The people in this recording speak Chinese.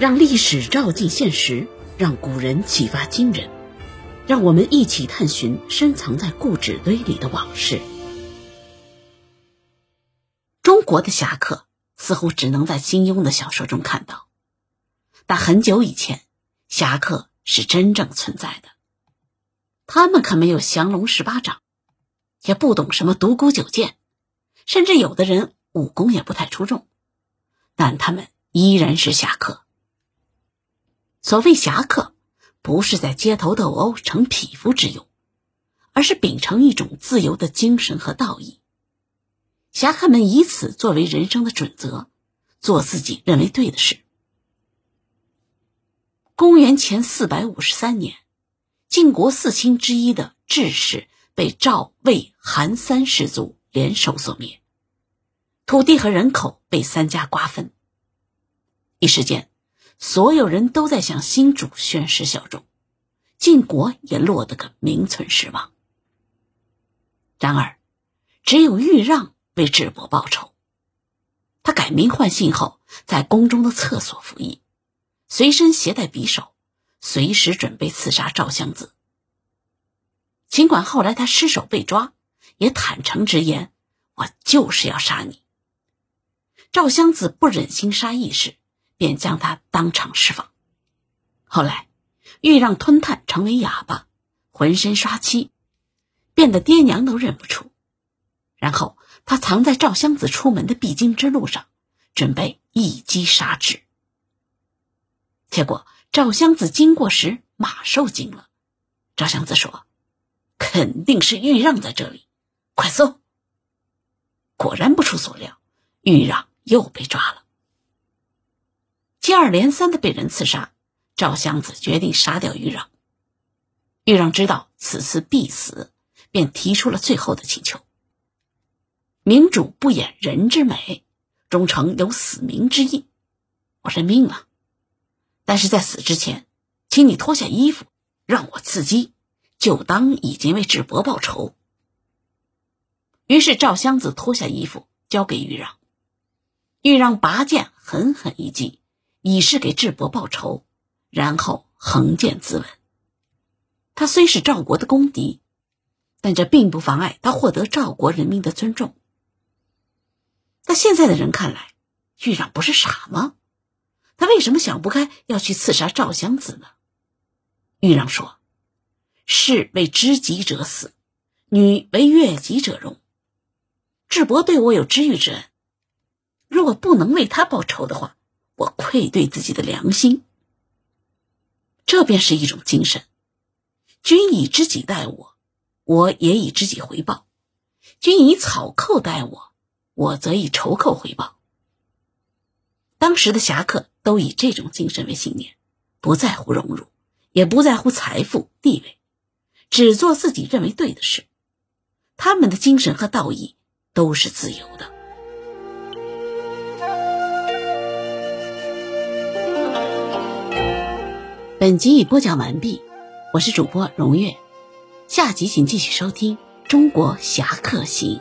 让历史照进现实，让古人启发今人，让我们一起探寻深藏在故纸堆里的往事。中国的侠客似乎只能在金庸的小说中看到，但很久以前，侠客是真正存在的。他们可没有降龙十八掌，也不懂什么独孤九剑，甚至有的人武功也不太出众，但他们依然是侠客。所谓侠客，不是在街头斗殴成匹夫之勇，而是秉承一种自由的精神和道义。侠客们以此作为人生的准则，做自己认为对的事。公元前四百五十三年。晋国四卿之一的智氏被赵、魏、韩三氏族联手所灭，土地和人口被三家瓜分。一时间，所有人都在向新主宣誓效忠，晋国也落得个名存实亡。然而，只有豫让为智伯报仇。他改名换姓后，在宫中的厕所服役，随身携带匕首。随时准备刺杀赵襄子。尽管后来他失手被抓，也坦诚直言：“我就是要杀你。”赵襄子不忍心杀义士，便将他当场释放。后来，豫让吞炭成为哑巴，浑身刷漆，变得爹娘都认不出。然后他藏在赵襄子出门的必经之路上，准备一击杀之。结果。赵襄子经过时，马受惊了。赵襄子说：“肯定是豫让在这里，快搜！”果然不出所料，豫让又被抓了。接二连三的被人刺杀，赵襄子决定杀掉豫让。豫让知道此次必死，便提出了最后的请求：“明主不掩人之美，忠诚有死明之意，我认命了。”但是在死之前，请你脱下衣服，让我刺激，就当已经为智伯报仇。于是赵襄子脱下衣服交给豫让，豫让拔剑狠狠一击，以示给智伯报仇，然后横剑自刎。他虽是赵国的公敌，但这并不妨碍他获得赵国人民的尊重。在现在的人看来，豫让不是傻吗？他为什么想不开要去刺杀赵襄子呢？豫让说：“士为知己者死，女为悦己者容。智伯对我有知遇之恩，如果不能为他报仇的话，我愧对自己的良心。这便是一种精神。君以知己待我，我也以知己回报；君以草寇待我，我则以仇寇回报。”当时的侠客都以这种精神为信念，不在乎荣辱，也不在乎财富地位，只做自己认为对的事。他们的精神和道义都是自由的。本集已播讲完毕，我是主播荣月，下集请继续收听《中国侠客行》。